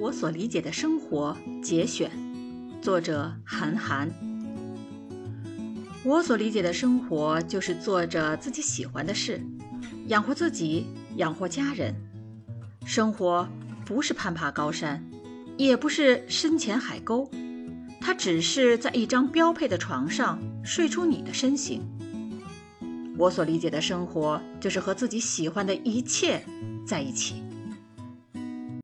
我所理解的生活节选。作者韩寒。我所理解的生活就是做着自己喜欢的事养活自己养活家人。生活不是攀爬高山也不是深潜海沟它只是在一张标配的床上睡出你的身形。我所理解的生活就是和自己喜欢的一切在一起。